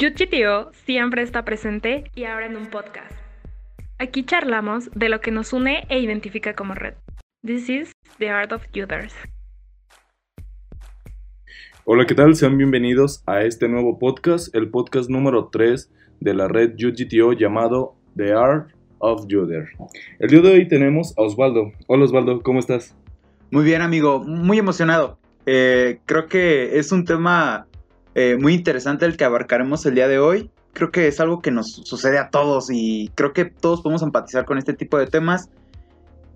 YuGTO siempre está presente y ahora en un podcast. Aquí charlamos de lo que nos une e identifica como red. This is the art of Uders. Hola, ¿qué tal? Sean bienvenidos a este nuevo podcast, el podcast número 3 de la red UGTO llamado The Art of Juder. El día de hoy tenemos a Osvaldo. Hola Osvaldo, ¿cómo estás? Muy bien, amigo, muy emocionado. Eh, creo que es un tema eh, muy interesante el que abarcaremos el día de hoy. Creo que es algo que nos sucede a todos y creo que todos podemos empatizar con este tipo de temas.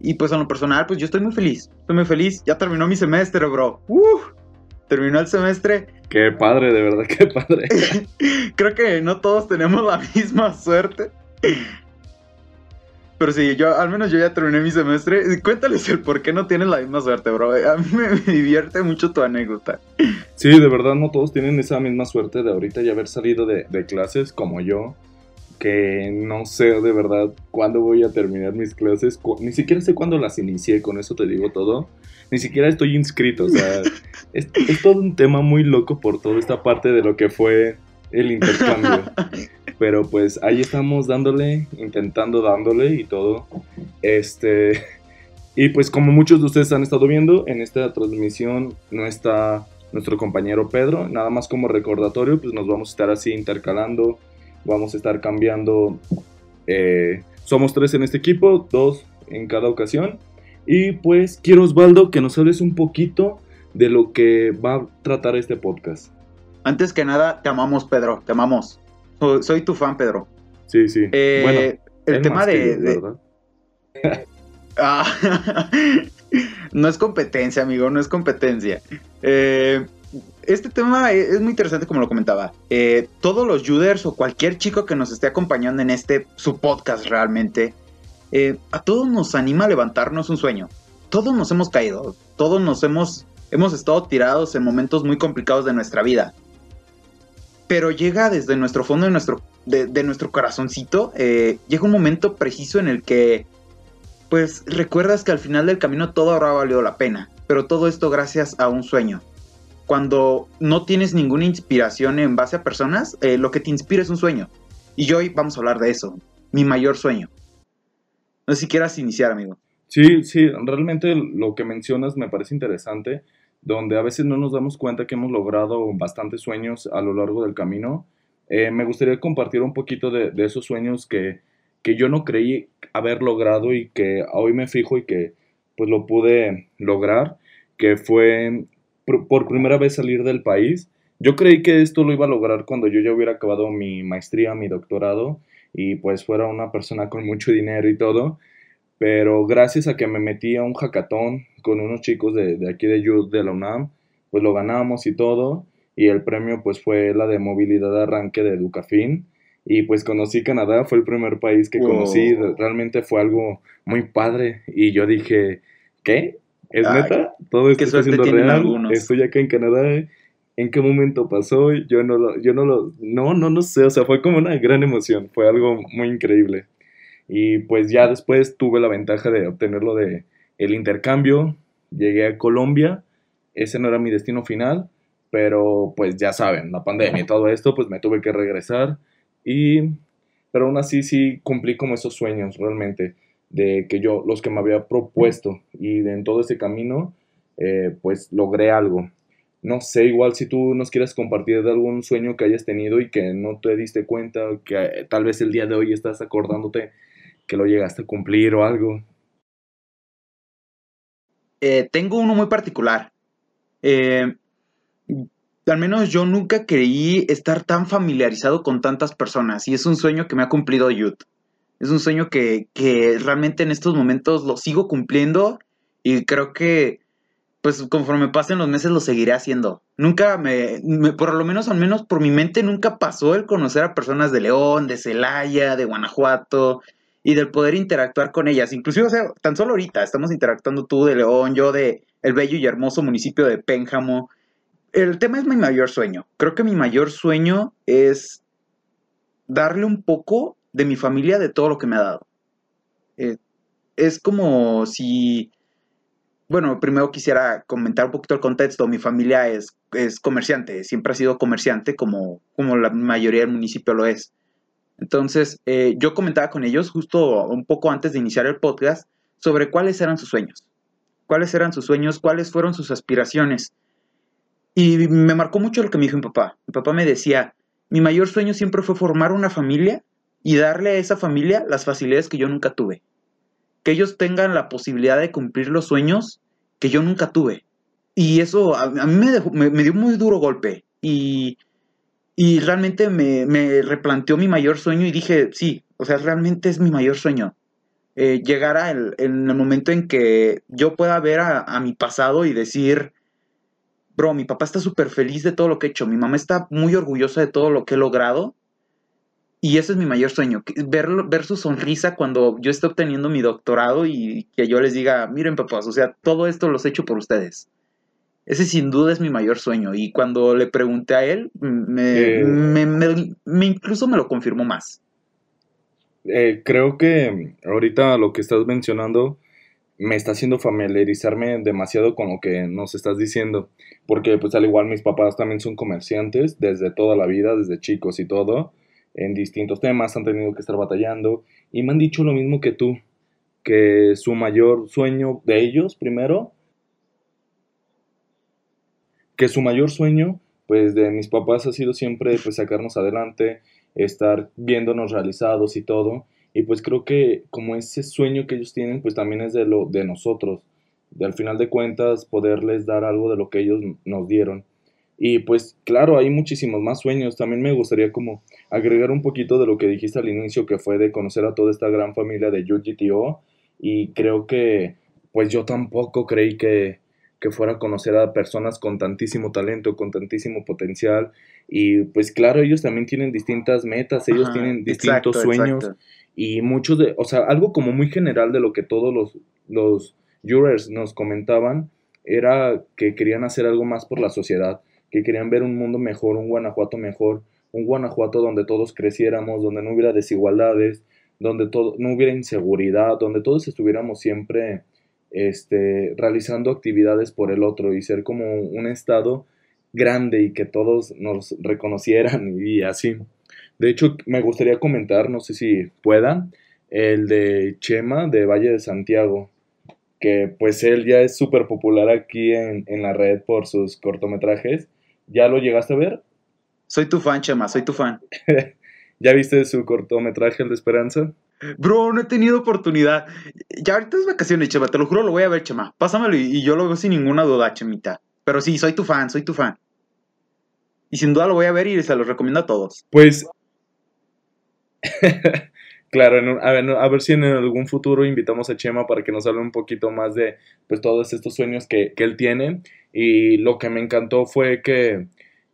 Y pues en lo personal, pues yo estoy muy feliz. Estoy muy feliz. Ya terminó mi semestre, bro. terminó el semestre. Qué padre, de verdad, qué padre. creo que no todos tenemos la misma suerte. Pero sí, yo al menos yo ya terminé mi semestre. Cuéntales el por qué no tienes la misma suerte, bro. A mí me, divierte mucho tu anécdota. Sí, de verdad no todos tienen esa misma suerte de ahorita ya haber salido de, clases como yo. Que no sé de verdad cuándo voy a terminar mis clases. Ni siquiera sé cuándo las inicié, con eso te digo todo. Ni siquiera estoy inscrito, o sea, es, es todo un tema muy loco por toda esta parte de lo que fue el intercambio. Pero pues ahí estamos dándole, intentando dándole y todo. Este. Y pues como muchos de ustedes han estado viendo, en esta transmisión no está nuestro compañero Pedro. Nada más como recordatorio, pues nos vamos a estar así intercalando. Vamos a estar cambiando. Eh, somos tres en este equipo, dos en cada ocasión. Y pues quiero Osvaldo que nos hables un poquito de lo que va a tratar este podcast. Antes que nada, te amamos, Pedro, te amamos soy tu fan, Pedro. Sí, sí. Eh, bueno, el tema de... Ah, no es competencia, amigo, no es competencia. Eh, este tema es muy interesante como lo comentaba. Eh, todos los Juders o cualquier chico que nos esté acompañando en este, su podcast realmente, a todos nos anima a levantarnos un sueño. Todos nos hemos caído, todos nos hemos, hemos estado tirados en momentos muy complicados de nuestra vida pero llega desde nuestro fondo de nuestro, de, nuestro corazoncito, eh, llega un momento preciso en el que, pues, recuerdas que al final del camino todo habrá valido la pena, pero todo esto gracias a un sueño. Cuando no tienes ninguna inspiración en base a personas, eh, lo que te inspira es un sueño. Y hoy vamos a hablar de eso, mi mayor sueño. No sé si quieras iniciar, amigo. Sí, sí, realmente lo que mencionas me parece interesante donde a veces no nos damos cuenta que hemos logrado bastantes sueños a lo largo del camino. Eh, me gustaría compartir un poquito de, esos sueños que, que, yo no creí haber logrado y que hoy me fijo y que pues lo pude lograr, que fue por, primera vez salir del país. Yo creí que esto lo iba a lograr cuando yo ya hubiera acabado mi maestría, mi doctorado y pues fuera una persona con mucho dinero y todo. Pero gracias a que me metí a un hackathon con unos chicos de, de aquí de Youth de la UNAM, pues lo ganamos y todo. Y el premio pues fue la de movilidad de arranque de Educafin. Y pues conocí Canadá, fue el primer país que conocí. Realmente fue algo muy padre. Y yo dije, ¿qué? ¿Es neta? Todo esto está siendo real. Estoy acá en Canadá. ¿En qué momento pasó? Yo no lo, yo no lo, no, no, no sé. O sea, fue como una gran emoción. Fue algo muy increíble. Y pues ya después tuve la ventaja de obtenerlo de el intercambio. Llegué a Colombia. Ese no era mi destino final, pero pues ya saben, la pandemia y todo esto, pues me tuve que regresar. Y pero aún así sí cumplí como esos sueños realmente de que yo los que me había propuesto y en todo ese camino eh, pues logré algo no sé, igual si tú nos quieres compartir de algún sueño que hayas tenido y que no te diste cuenta, que tal vez el día de hoy estás acordándote que lo llegaste a cumplir o algo? Eh, tengo uno muy particular. Eh, al menos yo nunca creí estar tan familiarizado con tantas personas y es un sueño que me ha cumplido Youth. Es un sueño que, realmente en estos momentos lo sigo cumpliendo y creo que pues conforme pasen los meses lo seguiré haciendo. Nunca me, me, por lo menos al menos por mi mente nunca pasó el conocer a personas de León, de Celaya, de Guanajuato, y del poder interactuar con ellas. Inclusive, tan solo ahorita estamos interactuando tú de León, yo de el bello y hermoso municipio de Pénjamo. El tema es mi mayor sueño. Creo que mi mayor sueño es darle un poco de mi familia de todo lo que me ha dado. Eh, es como si bueno, primero quisiera comentar un poquito el contexto. Mi familia es, es comerciante, siempre ha sido comerciante como, como la mayoría del municipio lo es. Entonces, eh, yo comentaba con ellos justo un poco antes de iniciar el podcast sobre cuáles eran sus sueños. Cuáles eran sus sueños, cuáles fueron sus aspiraciones. Y me marcó mucho lo que me dijo mi papá. Mi papá me decía, mi mayor sueño siempre fue formar una familia y darle a esa familia las facilidades que yo nunca tuve. Que ellos tengan la posibilidad de cumplir los sueños que yo nunca tuve. Y eso a, mí me, me, dio un muy duro golpe. Y, y realmente me, me, replanteó mi mayor sueño y dije, sí, o sea, realmente es mi mayor sueño. Eh, llegar a el, en el momento en que yo pueda ver a, a mi pasado y decir, bro, mi papá está súper feliz de todo lo que he hecho, mi mamá está muy orgullosa de todo lo que he logrado y ese es mi mayor sueño, ver, ver su sonrisa cuando yo esté obteniendo mi doctorado y que yo les diga, miren papás, o sea, todo esto lo he hecho por ustedes. Ese sin duda es mi mayor sueño. Y cuando le pregunté a él, me, eh, me, incluso me lo confirmó más. Eh, creo que ahorita lo que estás mencionando me está haciendo familiarizarme demasiado con lo que nos estás diciendo. Porque pues al igual mis papás también son comerciantes desde toda la vida, desde chicos y todo en distintos temas, han tenido que estar batallando y me han dicho lo mismo que tú, que su mayor sueño de ellos, primero, que su mayor sueño, pues de mis papás ha sido siempre pues sacarnos adelante, estar viéndonos realizados y todo, y pues creo que como ese sueño que ellos tienen, pues también es de lo de nosotros, de al final de cuentas poderles dar algo de lo que ellos nos dieron. Y pues claro, hay muchísimos más sueños. También me gustaría como agregar un poquito de lo que dijiste al inicio, que fue de conocer a toda esta gran familia de UGTO. Y creo que pues yo tampoco creí que, que fuera a conocer a personas con tantísimo talento, con tantísimo potencial. Y pues claro, ellos también tienen distintas metas, ellos tienen distintos sueños. Y muchos de, o sea, algo como muy general de lo que todos los, los jurors nos comentaban era que querían hacer algo más por la sociedad que querían ver un mundo mejor, un Guanajuato mejor, un Guanajuato donde todos creciéramos, donde no hubiera desigualdades, donde todo, no hubiera inseguridad, donde todos estuviéramos siempre este, realizando actividades por el otro y ser como un estado grande y que todos nos reconocieran y así. De hecho, me gustaría comentar, no sé si puedan, el de Chema de Valle de Santiago, que pues él ya es súper popular aquí en, en la red por sus cortometrajes ¿Ya lo llegaste a ver? Soy tu fan, Chema, soy tu fan. ¿Ya viste su cortometraje, El de Esperanza? Bro, no he tenido oportunidad. Ya ahorita es vacaciones, Chema, te lo juro, lo voy a ver, Chema. Pásamelo y, yo lo veo sin ninguna duda, Chemita. Pero sí, soy tu fan, soy tu fan. Y sin duda lo voy a ver y se lo recomiendo a todos. Pues. claro, a, ver, a, ver, si en algún futuro invitamos a Chema para que nos hable un poquito más de pues todos estos sueños que, que él tiene y lo que me encantó fue que,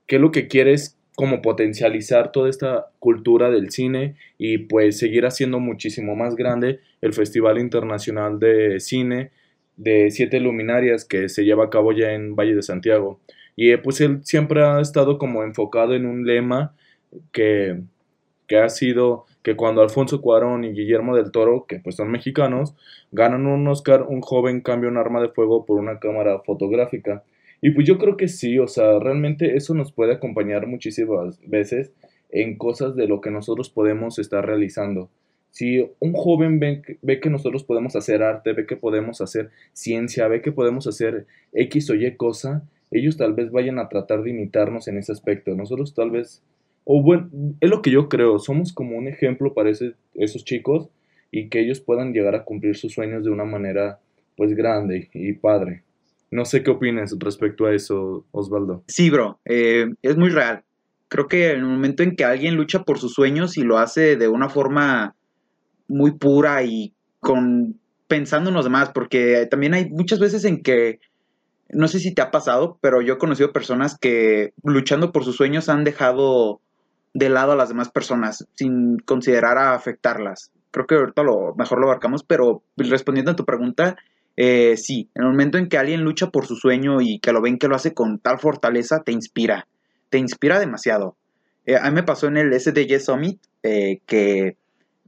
que lo que quiere es como potencializar toda esta cultura del cine y pues seguir haciendo muchísimo más grande el Festival Internacional de Cine de Siete Luminarias que se lleva a cabo ya en Valle de Santiago. Y eh, pues él siempre ha estado como enfocado en un lema que, que ha sido que cuando Alfonso Cuarón y Guillermo del Toro, que pues son mexicanos, ganan un Oscar, un joven cambia un arma de fuego por una cámara fotográfica. Y pues yo creo que sí, o sea, realmente eso nos puede acompañar muchísimas veces en cosas de lo que nosotros podemos estar realizando. Si un joven ve, ve, que nosotros podemos hacer arte, ve que podemos hacer ciencia, ve que podemos hacer X o Y cosa, ellos tal vez vayan a tratar de imitarnos en ese aspecto. Nosotros tal vez o bueno, es lo que yo creo, somos como un ejemplo para esos chicos y que ellos puedan llegar a cumplir sus sueños de una manera pues grande y padre. No sé qué opinas respecto a eso, Osvaldo. Sí, bro, eh, es muy real. Creo que en el momento en que alguien lucha por sus sueños y lo hace de una forma muy pura y con pensando en los demás, porque también hay muchas veces en que, no sé si te ha pasado, pero yo he conocido personas que luchando por sus sueños han dejado de lado a las demás personas sin considerar afectarlas. Creo que ahorita lo mejor lo abarcamos, pero respondiendo a tu pregunta, eh, sí, en el momento en que alguien lucha por su sueño y que lo ven que lo hace con tal fortaleza, te inspira, te inspira demasiado. Eh, a mí me pasó en el SDG Summit eh, que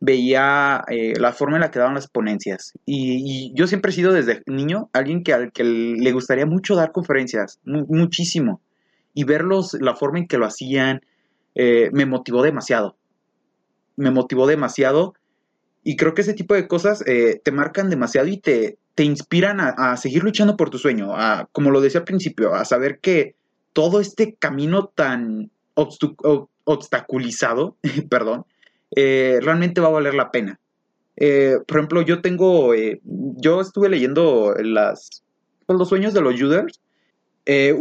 veía la forma en la que daban las ponencias. Y, yo siempre he sido desde niño alguien que al que le gustaría mucho dar conferencias, muchísimo. Y verlos, la forma en que lo hacían, me motivó demasiado. Me motivó demasiado. Y creo que ese tipo de cosas te marcan demasiado y te, te inspiran a, seguir luchando por tu sueño. Como lo decía al principio, a saber que todo este camino tan obstaculizado, perdón, eh, realmente va a valer la pena. Eh, por ejemplo, yo tengo, eh, yo estuve leyendo pues, los sueños de los Juders.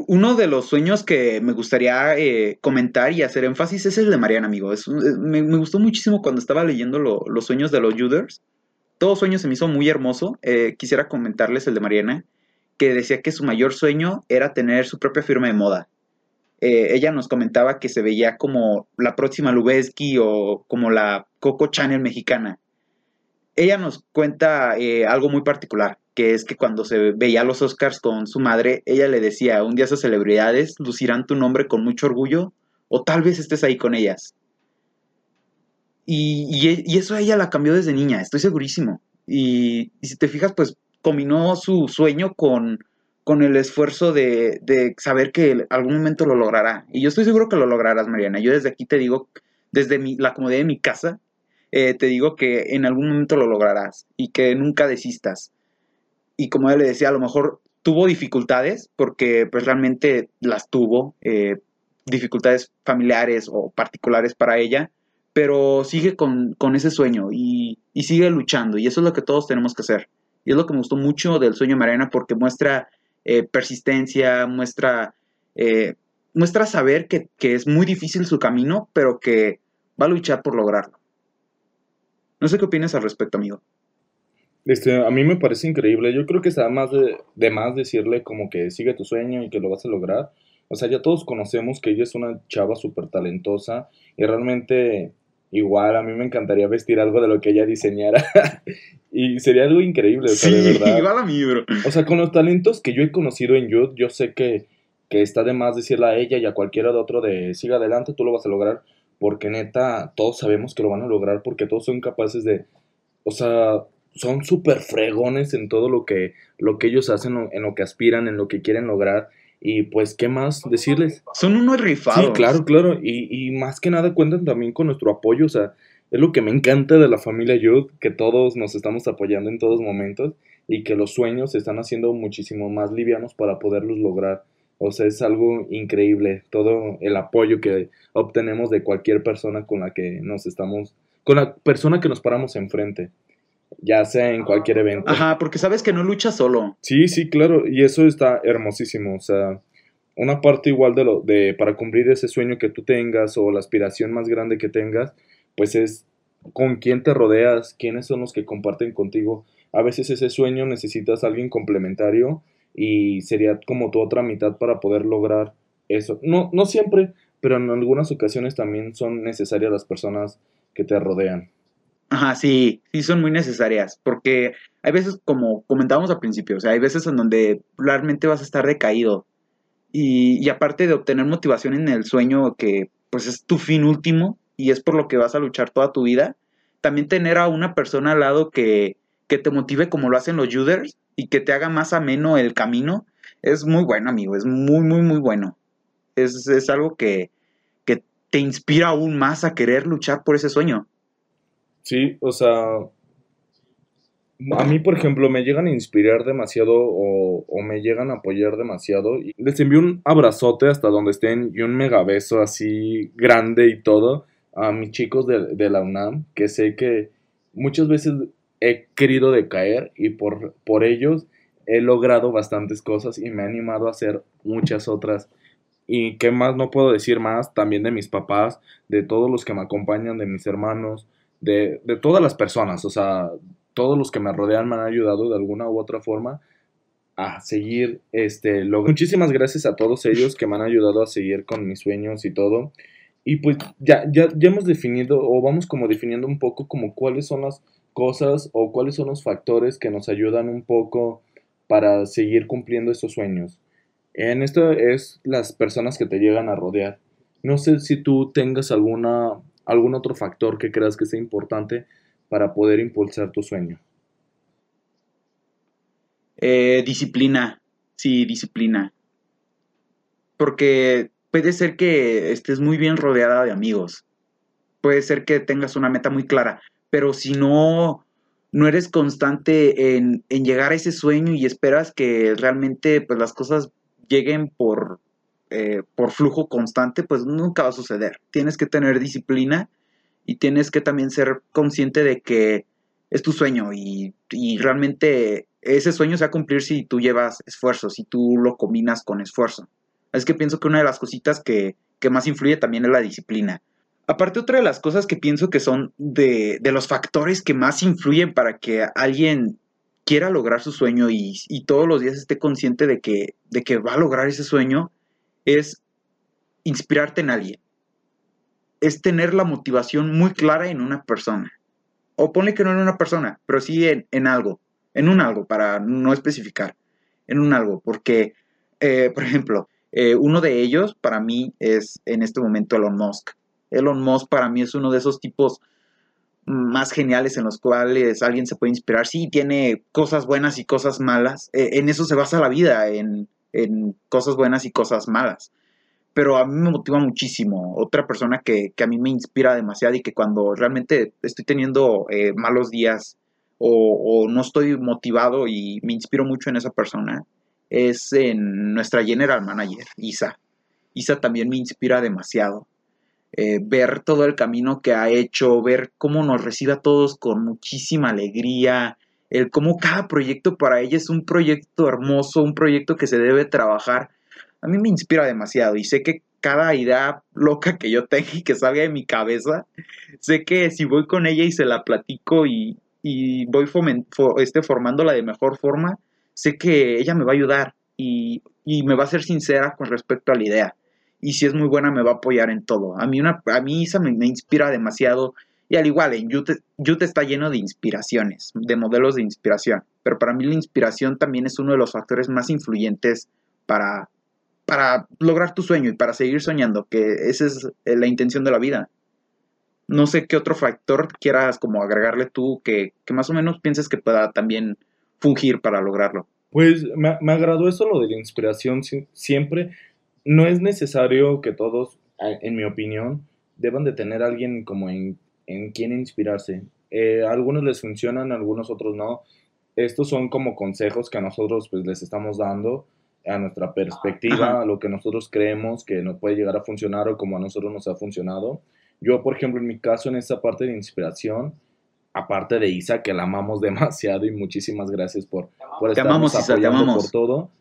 uno de los sueños que me gustaría comentar y hacer énfasis es el de Mariana, amigo. me, gustó muchísimo cuando estaba leyendo los sueños de los Juders. Todo sueño se me hizo muy hermoso. quisiera comentarles el de Mariana, que decía que su mayor sueño era tener su propia firma de moda. Eh, ella nos comentaba que se veía como la próxima Lubeski o como la Coco Channel mexicana. Ella nos cuenta eh, algo muy particular, que es que cuando se veía los Oscars con su madre, ella le decía, un día esas celebridades lucirán tu nombre con mucho orgullo o tal vez estés ahí con ellas. Y, y, eso ella la cambió desde niña, estoy segurísimo. Y, si te fijas, pues combinó su sueño con, con el esfuerzo de, saber que algún momento lo logrará. Y yo estoy seguro que lo lograrás, Mariana. Yo desde aquí te digo, desde mi, la comodidad de mi casa, eh, te digo que en algún momento lo lograrás y que nunca desistas. Y como él le decía, a lo mejor tuvo dificultades, porque pues realmente las tuvo, eh, dificultades familiares o particulares para ella, pero sigue con, ese sueño y, y, sigue luchando. Y eso es lo que todos tenemos que hacer. Y es lo que me gustó mucho del sueño de Mariana porque muestra eh, persistencia, muestra, eh, muestra saber que, es muy difícil su camino, pero que va a luchar por lograrlo. No sé qué opinas al respecto, amigo. Este, a mí me parece increíble. Yo creo que está más de, de, más decirle como que sigue tu sueño y que lo vas a lograr. O sea, ya todos conocemos que ella es una chava súper talentosa y realmente igual a mí me encantaría vestir algo de lo que ella diseñara Y sería algo increíble, o sea, de verdad. igual a mí, bro. O sea, con los talentos que yo he conocido en Youth, yo sé que, que está de más decirle a ella y a cualquiera de otro de siga adelante, tú lo vas a lograr. Porque neta, todos sabemos que lo van a lograr porque todos son capaces de. O sea, son súper fregones en todo lo que, lo que ellos hacen, en lo que aspiran, en lo que quieren lograr. Y pues, ¿qué más decirles? Son unos rifados. Sí, claro, claro. Y, y más que nada cuentan también con nuestro apoyo. O sea, es lo que me encanta de la familia Youth, que todos nos estamos apoyando en todos momentos y que los sueños se están haciendo muchísimo más livianos para poderlos lograr. O sea, es algo increíble todo el apoyo que obtenemos de cualquier persona con la que nos estamos, con la persona que nos paramos enfrente, ya sea en cualquier evento. Ajá, porque sabes que no luchas solo. Sí, sí, claro, y eso está hermosísimo, o sea, una parte igual de lo de para cumplir ese sueño que tú tengas o la aspiración más grande que tengas, pues es con quién te rodeas, quiénes son los que comparten contigo. A veces ese sueño necesitas a alguien complementario y sería como tu otra mitad para poder lograr eso. No, no siempre, pero en algunas ocasiones también son necesarias las personas que te rodean. Ajá, sí, sí son muy necesarias, porque hay veces, como comentábamos al principio, o sea, hay veces en donde realmente vas a estar decaído. Y, y aparte de obtener motivación en el sueño, que pues es tu fin último, y es por lo que vas a luchar toda tu vida, también tener a una persona al lado que, te motive como lo hacen los Juders y que te haga más ameno el camino, es muy bueno, amigo, es muy, muy, muy bueno. Es, es algo que, que te inspira aún más a querer luchar por ese sueño. Sí, o sea, a mí, por ejemplo, me llegan a inspirar demasiado o, me llegan a apoyar demasiado. Y les envío un abrazote hasta donde estén y un mega beso así grande y todo a mis chicos de, la UNAM, que sé que muchas veces he querido decaer y por, por ellos he logrado bastantes cosas y me ha animado a hacer muchas otras. Y qué más no puedo decir más, también de mis papás, de todos los que me acompañan, de mis hermanos, de, de todas las personas, o sea, todos los que me rodean me han ayudado de alguna u otra forma a seguir este logro. Muchísimas gracias a todos ellos que me han ayudado a seguir con mis sueños y todo. Y pues ya, ya, ya hemos definido o vamos como definiendo un poco como cuáles son las cosas o cuáles son los factores que nos ayudan un poco para seguir cumpliendo esos sueños. En esto es las personas que te llegan a rodear. No sé si tú tengas alguna, algún otro factor que creas que sea importante para poder impulsar tu sueño? Eh, disciplina, sí, disciplina. Porque puede ser que estés muy bien rodeada de amigos. Puede ser que tengas una meta muy clara, pero si no, no eres constante en, en llegar a ese sueño y esperas que realmente pues, las cosas lleguen por, eh, por flujo constante, pues nunca va a suceder. Tienes que tener disciplina y tienes que también ser consciente de que es tu sueño y, y realmente ese sueño se va a cumplir si tú llevas esfuerzo, si tú lo combinas con esfuerzo. Es que pienso que una de las cositas que, que más influye también es la disciplina. Aparte, otra de las cosas que pienso que son de, de los factores que más influyen para que alguien quiera lograr su sueño y, y, todos los días esté consciente de que, de que va a lograr ese sueño es inspirarte en alguien. Es tener la motivación muy clara en una persona. O ponle que no en una persona, pero sí en, en algo. En un algo, para no especificar. En un algo. Porque, eh, por ejemplo, eh, uno de ellos para mí es en este momento Elon Musk. Elon Musk para mí es uno de esos tipos más geniales en los cuales alguien se puede inspirar. Sí, tiene cosas buenas y cosas malas. Eh, en eso se basa la vida, en, en, cosas buenas y cosas malas. Pero a mí me motiva muchísimo. Otra persona que, que a mí me inspira demasiado y que cuando realmente estoy teniendo eh, malos días o, no estoy motivado y me inspiro mucho en esa persona es en nuestra general manager, Isa. Isa también me inspira demasiado. Eh, ver todo el camino que ha hecho, ver cómo nos recibe a todos con muchísima alegría, el cómo cada proyecto para ella es un proyecto hermoso, un proyecto que se debe trabajar, a mí me inspira demasiado y sé que cada idea loca que yo tenga y que salga de mi cabeza, sé que si voy con ella y se la platico y, y voy for, este, formándola de mejor forma, sé que ella me va a ayudar y, y me va a ser sincera con respecto a la idea y si es muy buena me va a apoyar en todo. A mí, una, a mí Isa me inspira demasiado y al igual en está lleno de inspiraciones, de modelos de inspiración, pero para mí la inspiración también es uno de los factores más influyentes para, para lograr tu sueño y para seguir soñando, que esa es eh, la intención de la vida. No sé qué otro factor quieras como agregarle tú que, que más o menos pienses que pueda también fungir para lograrlo. Pues me, me agradó eso lo de la inspiración siempre no es necesario que todos, en mi opinión, deban de tener a alguien como en, en quien inspirarse. Eh, a algunos les funcionan, a algunos otros no. Estos son como consejos que a nosotros pues, les estamos dando a nuestra perspectiva, a lo que nosotros creemos que nos puede llegar a funcionar o como a nosotros nos ha funcionado. Yo, por ejemplo, en mi caso, en esa parte de inspiración, aparte de Isa, que la amamos demasiado y muchísimas gracias por, por te amamos, Isa, te amamos. por todo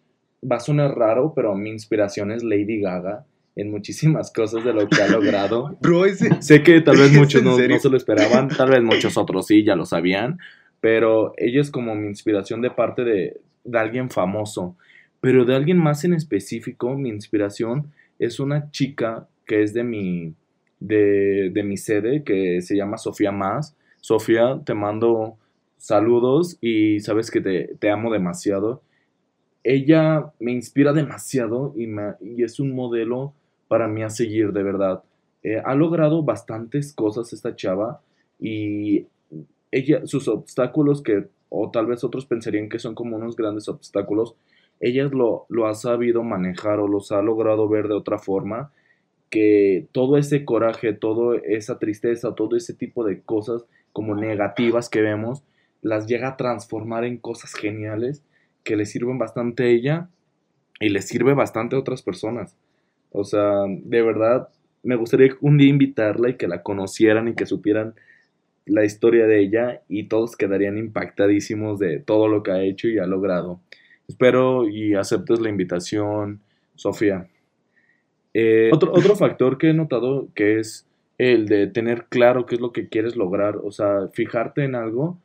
va a sonar raro, pero mi inspiración es Lady Gaga en muchísimas cosas de lo que ha logrado. Bro, ese, sé que tal vez muchos no, no, se lo esperaban, tal vez muchos otros sí, ya lo sabían, pero ella es como mi inspiración de parte de, de alguien famoso. Pero de alguien más en específico, mi inspiración es una chica que es de mi, de, de mi sede, que se llama Sofía Más. Sofía, te mando saludos y sabes que te, te amo demasiado ella me inspira demasiado y, me, y, es un modelo para mí a seguir, de verdad. Eh, ha logrado bastantes cosas esta chava y ella, sus obstáculos que, o tal vez otros pensarían que son como unos grandes obstáculos, ella lo, lo ha sabido manejar o los ha logrado ver de otra forma, que todo ese coraje, toda esa tristeza, todo ese tipo de cosas como negativas que vemos, las llega a transformar en cosas geniales que le sirven bastante a ella y le sirve bastante a otras personas. O sea, de verdad, me gustaría un día invitarla y que la conocieran y que supieran la historia de ella y todos quedarían impactadísimos de todo lo que ha hecho y ha logrado. Espero y aceptes la invitación, Sofía. Eh, otro, otro factor que he notado que es el de tener claro qué es lo que quieres lograr, o sea, fijarte en algo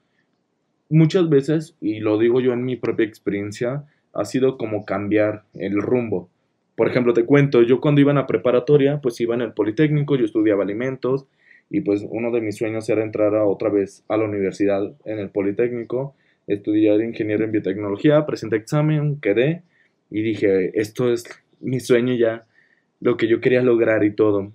muchas veces, y lo digo yo en mi propia experiencia, ha sido como cambiar el rumbo. Por ejemplo, te cuento, yo cuando iba a la preparatoria, pues iba en el Politécnico, yo estudiaba alimentos y pues uno de mis sueños era entrar a otra vez a la universidad en el Politécnico, estudiar ingeniero en biotecnología, presenté examen, quedé y dije, esto es mi sueño ya, lo que yo quería lograr y todo.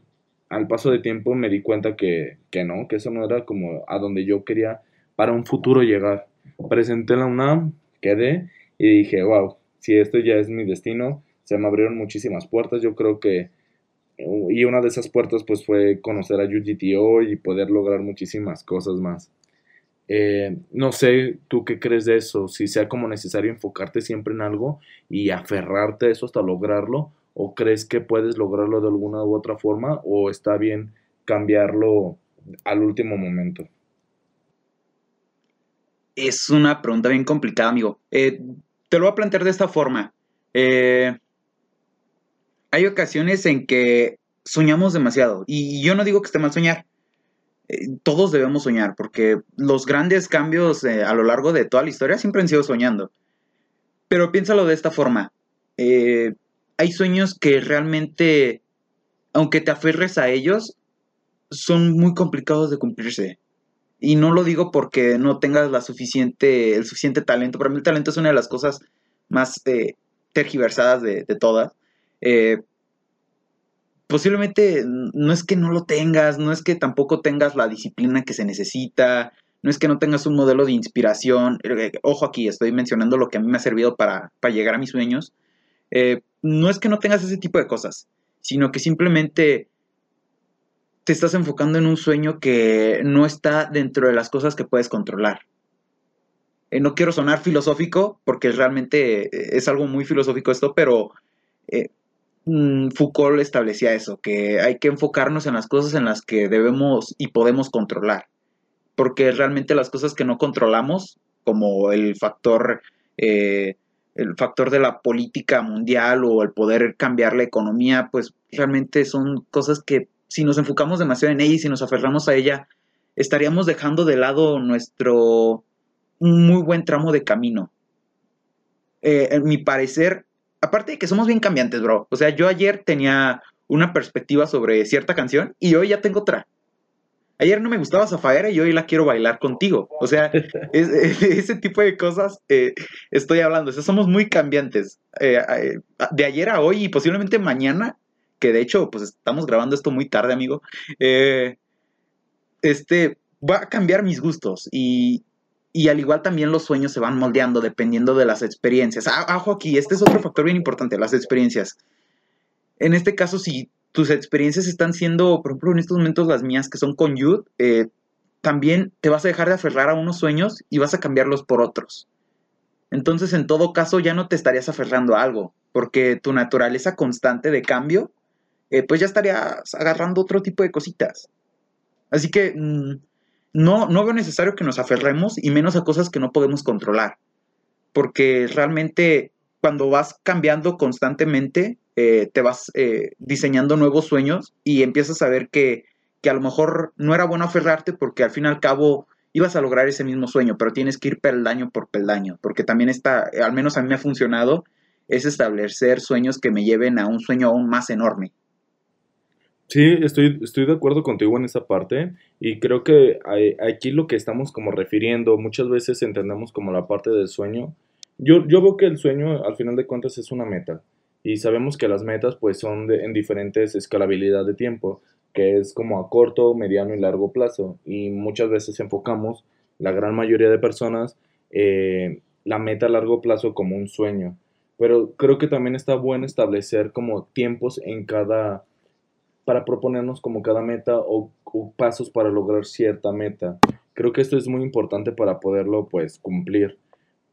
al paso de tiempo me di cuenta que, que no, que eso no era como a donde yo quería para un futuro llegar. Presenté la UNAM, quedé y dije, wow, si esto ya es mi destino, se me abrieron muchísimas puertas. Yo creo que, y una de esas puertas pues fue conocer a UGTO y poder lograr muchísimas cosas más. Eh, no sé, tú qué crees de eso, si sea como necesario enfocarte siempre en algo y aferrarte a eso hasta lograrlo, o crees que puedes lograrlo de alguna u otra forma, o está bien cambiarlo al último momento. Es una pregunta bien complicada, amigo. Eh, te lo voy a plantear de esta forma. Eh, hay ocasiones en que soñamos demasiado, y yo no digo que esté mal soñar, eh, todos debemos soñar, porque los grandes cambios eh, a lo largo de toda la historia siempre han sido soñando. Pero piénsalo de esta forma. Eh, hay sueños que realmente, aunque te aferres a ellos, son muy complicados de cumplirse. Y no lo digo porque no tengas la suficiente, el suficiente talento. Para mí el talento es una de las cosas más tergiversadas de, de todas posiblemente no es que no lo tengas, no es que tampoco tengas la disciplina que se necesita, no es que no tengas un modelo de inspiración. Eh, ojo aquí, estoy mencionando lo que a mí me ha servido para, llegar a mis sueños. Eh, no es que no tengas ese tipo de cosas, sino que simplemente te estás enfocando en un sueño que no está dentro de las cosas que puedes controlar. Eh, no quiero sonar filosófico, porque realmente es algo muy filosófico esto, pero Foucault establecía eso, que hay que enfocarnos en las cosas en las que debemos y podemos controlar, porque realmente las cosas que no controlamos, como el factor, eh, el factor de la política mundial o el poder cambiar la economía, pues realmente son cosas que si nos enfocamos demasiado en ella y si nos aferramos a ella, estaríamos dejando de lado nuestro muy buen tramo de camino. Eh, en mi parecer, aparte de que somos bien cambiantes, bro. O sea, yo ayer tenía una perspectiva sobre cierta canción y hoy ya tengo otra. Ayer no me gustaba Zafaera y hoy la quiero bailar contigo. O sea, ese tipo de cosas eh, estoy hablando. O sea, somos muy cambiantes. Eh, eh, de ayer a hoy y posiblemente mañana, que de hecho, pues estamos grabando esto muy tarde, amigo. este va a cambiar mis gustos y, y al igual también los sueños se van moldeando dependiendo de las experiencias. Ah, ojo aquí, este es otro factor bien importante, las experiencias. En este caso, si tus experiencias están siendo, por ejemplo, en estos momentos las mías que son con Youth, eh, también te vas a dejar de aferrar a unos sueños y vas a cambiarlos por otros. Entonces, en todo caso, ya no te estarías aferrando a algo, porque tu naturaleza constante de cambio, eh, pues ya estarías agarrando otro tipo de cositas. Así que mm, no, no veo necesario que nos aferremos y menos a cosas que no podemos controlar. Porque realmente cuando vas cambiando constantemente, eh, te vas eh, diseñando nuevos sueños y empiezas a ver que, que, a lo mejor no era bueno aferrarte porque al fin y al cabo ibas a lograr ese mismo sueño, pero tienes que ir peldaño por peldaño, porque también está, al menos a mí me ha funcionado, es establecer sueños que me lleven a un sueño aún más enorme. Sí, estoy, estoy de acuerdo contigo en esa parte y creo que aquí lo que estamos como refiriendo muchas veces entendemos como la parte del sueño. Yo, yo veo que el sueño al final de cuentas es una meta y sabemos que las metas pues son de, en diferentes escalabilidad de tiempo, que es como a corto, mediano y largo plazo y muchas veces enfocamos, la gran mayoría de personas, eh, la meta a largo plazo como un sueño. Pero creo que también está bueno establecer como tiempos en cada para proponernos como cada meta o, pasos para lograr cierta meta. Creo que esto es muy importante para poderlo pues cumplir.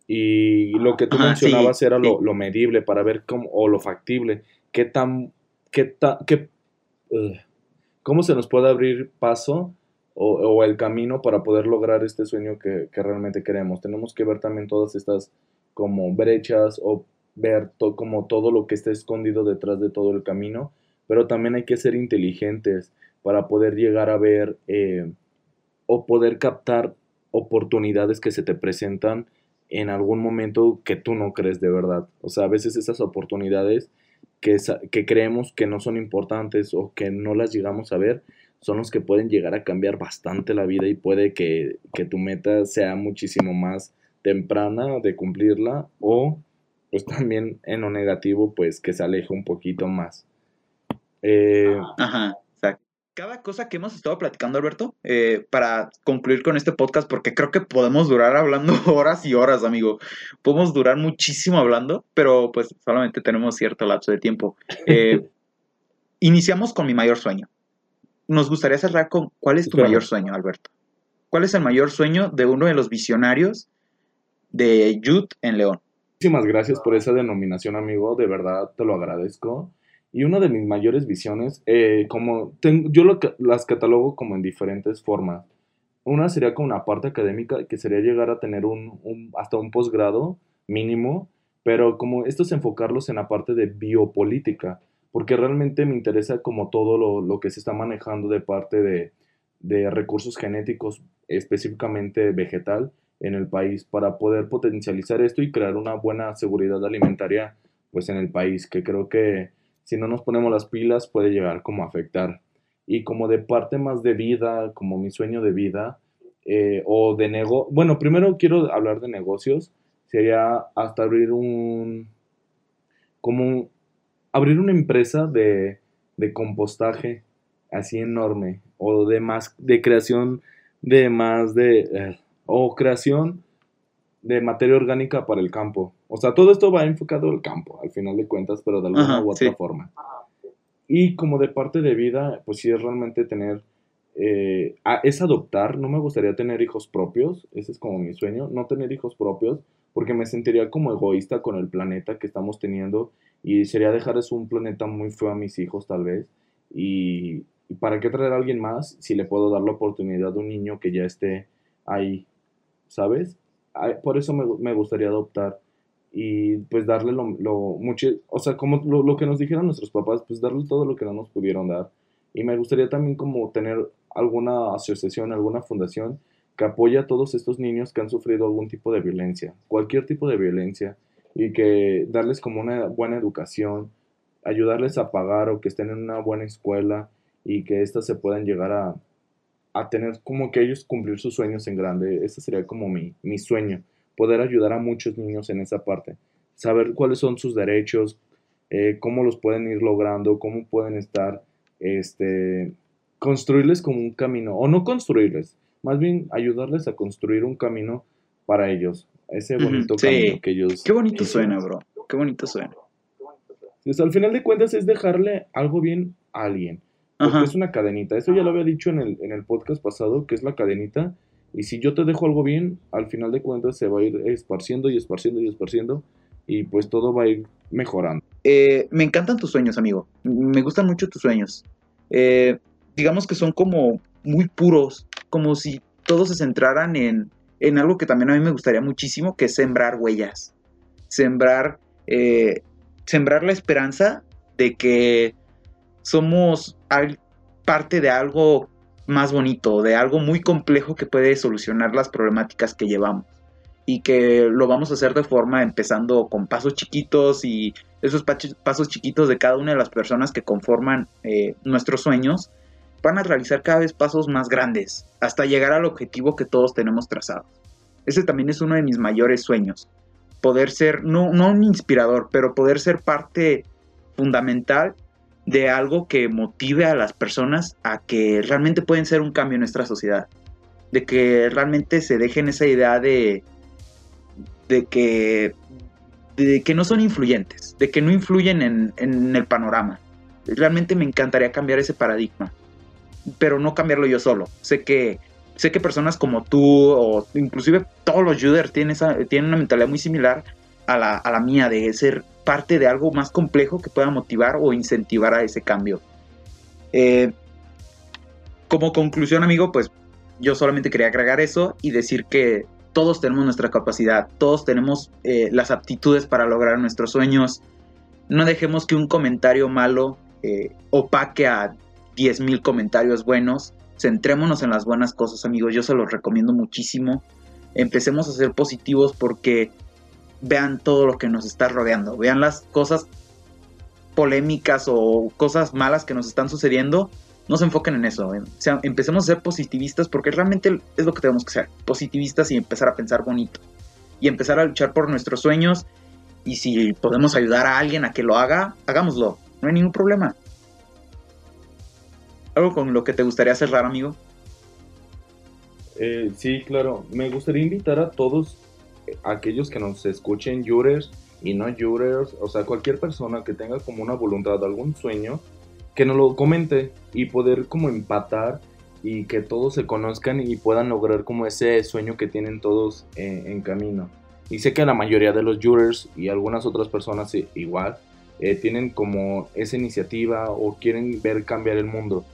Y lo que tú mencionabas era lo, medible para ver cómo, o lo factible, qué tan, qué tan, qué, cómo se nos puede abrir paso o, el camino para poder lograr este sueño que, realmente queremos. Tenemos que ver también todas estas como brechas o ver como todo lo que está escondido detrás de todo el camino pero también hay que ser inteligentes para poder llegar a ver eh, o poder captar oportunidades que se te presentan en algún momento que tú no crees de verdad. O sea, a veces esas oportunidades que, que creemos que no son importantes o que no las llegamos a ver, son los que pueden llegar a cambiar bastante la vida y puede que, que tu meta sea muchísimo más temprana de cumplirla o pues también en lo negativo pues que se aleje un poquito más. Eh, Ajá, exacto. cada cosa que hemos estado platicando, Alberto, eh, para concluir con este podcast, porque creo que podemos durar hablando horas y horas, amigo. Podemos durar muchísimo hablando, pero pues solamente tenemos cierto lapso de tiempo. Eh, iniciamos con mi mayor sueño. Nos gustaría cerrar con cuál es tu mayor sueño, Alberto. ¿Cuál es el mayor sueño de uno de los visionarios de Youth en León? Muchísimas gracias por esa denominación, amigo. De verdad te lo agradezco. Y una de mis mayores visiones, eh, como ten- yo lo las catalogo como en diferentes formas. Una sería como una parte académica, que sería llegar a tener un, un- hasta un posgrado mínimo, pero como estos enfocarlos en la parte de biopolítica, porque realmente me interesa como todo lo, lo que se está manejando de parte de, de recursos genéticos, específicamente vegetal, en el país, para poder potencializar esto y crear una buena seguridad alimentaria pues en el país, que creo que si no nos ponemos las pilas puede llegar como a afectar. Y como de parte más de vida, como mi sueño de vida, eh, o de nego... Bueno, primero quiero hablar de negocios, sería hasta abrir un... como abrir una empresa de, de compostaje así enorme, o de más, de creación de más de... eh, o creación de materia orgánica para el campo. O sea, todo esto va enfocado al campo, al final de cuentas, pero de alguna Ajá, u otra sí. forma. Y como de parte de vida, pues sí es realmente tener, eh, a- es adoptar, no me gustaría tener hijos propios, ese es como mi sueño, no tener hijos propios, porque me sentiría como egoísta con el planeta que estamos teniendo y sería dejarles un planeta muy feo a mis hijos tal vez. Y, y para qué traer a alguien más si le puedo dar la oportunidad a un niño que ya esté ahí, ¿sabes? Por eso me, me gustaría adoptar y pues darle lo, lo mucho, o sea, como lo, lo que nos dijeron nuestros papás, pues darle todo lo que no nos pudieron dar. Y me gustaría también como tener alguna asociación, alguna fundación que apoye a todos estos niños que han sufrido algún tipo de violencia, cualquier tipo de violencia, y que darles como una buena educación, ayudarles a pagar o que estén en una buena escuela y que éstas se puedan llegar a, a tener como que ellos cumplir sus sueños en grande. Ese sería como mi, mi sueño, poder ayudar a muchos niños en esa parte, saber cuáles son sus derechos, eh, cómo los pueden ir logrando, cómo pueden estar, este, construirles como un camino, o no construirles, más bien ayudarles a construir un camino para ellos, ese bonito sí. camino que ellos Qué bonito suena, bro. Qué bonito suena. Sea, al final de cuentas es dejarle algo bien a alguien. Porque Ajá. es una cadenita. Eso ya lo había dicho en el, en el podcast pasado, que es la cadenita. Y si yo te dejo algo bien, al final de cuentas se va a ir esparciendo y esparciendo y esparciendo. Y pues todo va a ir mejorando. Eh, me encantan tus sueños, amigo. Me gustan mucho tus sueños. Eh, digamos que son como muy puros, como si todos se centraran en, en algo que también a mí me gustaría muchísimo, que es sembrar huellas. Sembrar, eh, sembrar la esperanza de que somos parte de algo más bonito, de algo muy complejo que puede solucionar las problemáticas que llevamos. Y que lo vamos a hacer de forma empezando con pasos chiquitos y esos pasos chiquitos de cada una de las personas que conforman eh, nuestros sueños van a realizar cada vez pasos más grandes hasta llegar al objetivo que todos tenemos trazado. Ese también es uno de mis mayores sueños. Poder ser, no, no un inspirador, pero poder ser parte fundamental de algo que motive a las personas a que realmente pueden ser un cambio en nuestra sociedad. De que realmente se dejen esa idea de, de que de que no son influyentes, de que no influyen en, en el panorama. Realmente me encantaría cambiar ese paradigma, pero no cambiarlo yo solo. Sé que, sé que personas como tú o inclusive todos los Juders tienen, tienen una mentalidad muy similar a la, a la mía, de ser parte de algo más complejo que pueda motivar o incentivar a ese cambio. Eh, como conclusión, amigo, pues yo solamente quería agregar eso y decir que todos tenemos nuestra capacidad, todos tenemos eh, las aptitudes para lograr nuestros sueños. No dejemos que un comentario malo eh, opaque a 10.000 comentarios buenos. Centrémonos en las buenas cosas, amigos. Yo se los recomiendo muchísimo. Empecemos a ser positivos porque vean todo lo que nos está rodeando. Vean las cosas polémicas o cosas malas que nos están sucediendo no se enfoquen en eso. O sea, empecemos a ser positivistas porque realmente es lo que tenemos que ser. Positivistas y empezar a pensar bonito. Y empezar a luchar por nuestros sueños. Y si podemos ayudar a alguien a que lo haga, hagámoslo. No hay ningún problema. ¿Algo con lo que te gustaría cerrar, amigo? Eh, sí, claro. Me gustaría invitar a todos aquellos que nos escuchen, jurors y no jurors, o sea, cualquier persona que tenga como una voluntad, algún sueño, que nos lo comente y poder como empatar y que todos se conozcan y puedan lograr como ese sueño que tienen todos en camino. Y sé que la mayoría de los jurors y algunas otras personas igual eh, tienen como esa iniciativa o quieren ver cambiar el mundo.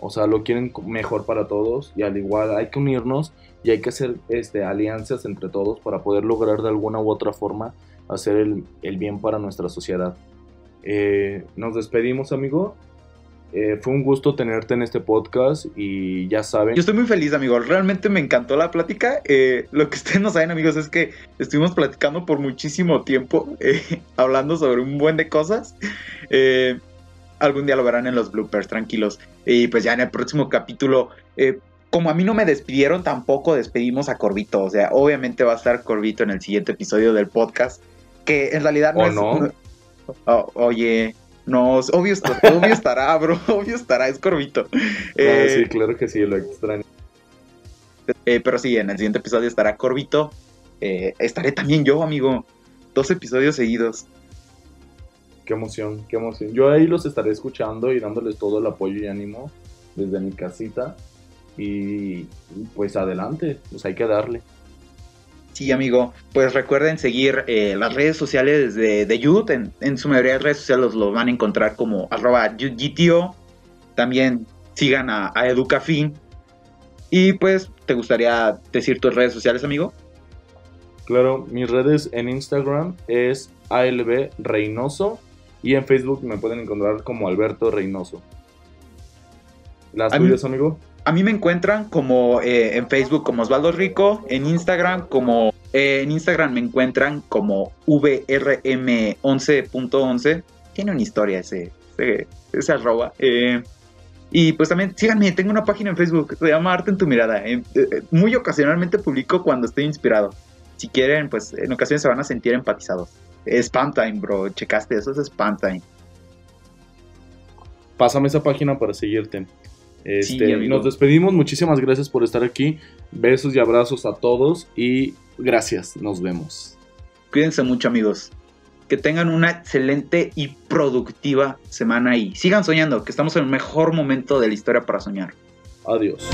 O sea, lo quieren mejor para todos y al igual hay que unirnos y hay que hacer este, alianzas entre todos para poder lograr de alguna u otra forma hacer el, el bien para nuestra sociedad. Eh, nos despedimos, amigo. Eh, fue un gusto tenerte en este podcast y ya saben. Yo estoy muy feliz, amigo. Realmente me encantó la plática. Eh, lo que ustedes no saben, amigos, es que estuvimos platicando por muchísimo tiempo, hablando sobre un buen de cosas. algún día lo verán en los bloopers, tranquilos. Y pues ya en el próximo capítulo, como a mí no me despidieron, tampoco despedimos a Corbito. O sea, obviamente va a estar Corbito en el siguiente episodio del podcast. Que en realidad no ¿O es. no? Oh, oye, no, obvio, obvio estará, bro. Obvio estará, es Corvito. Ah, Eh, sí, claro que sí, lo extraño. eh, pero sí, en el siguiente episodio estará Corvito. Eh, estaré también yo, amigo. Dos episodios seguidos. Qué emoción, qué emoción. Yo ahí los estaré escuchando y dándoles todo el apoyo y ánimo desde mi casita. Y pues adelante, pues hay que darle. Sí, amigo. Pues recuerden seguir eh, las redes sociales de, de Youth. En, en su mayoría de redes sociales los, los van a encontrar como arroba YouthGTO. También sigan a, a Educafin. Y pues, ¿te gustaría decir tus redes sociales, amigo? Claro, mis redes en Instagram es ALB Reynoso y en Facebook me pueden encontrar como Alberto Reynoso. ¿Las tuyas, amigo? A mí me encuentran como eh, en Facebook como Osvaldo Rico, en Instagram como eh, en Instagram me encuentran como VRM11.11. Tiene una historia ese, ese, ese arroba. Eh, y pues también síganme, tengo una página en Facebook, se llama Arte en tu mirada. Muy ocasionalmente publico cuando estoy inspirado. Si quieren, pues en ocasiones se van a sentir empatizados. Spam time, bro, checaste, eso es spam time. Pásame esa página para seguirte. Este, nos despedimos, muchísimas gracias por estar aquí. Besos y abrazos a todos y gracias, nos vemos. Cuídense mucho, amigos. Que tengan una excelente y productiva semana y sigan soñando, que estamos en el mejor momento de la historia para soñar. Adiós.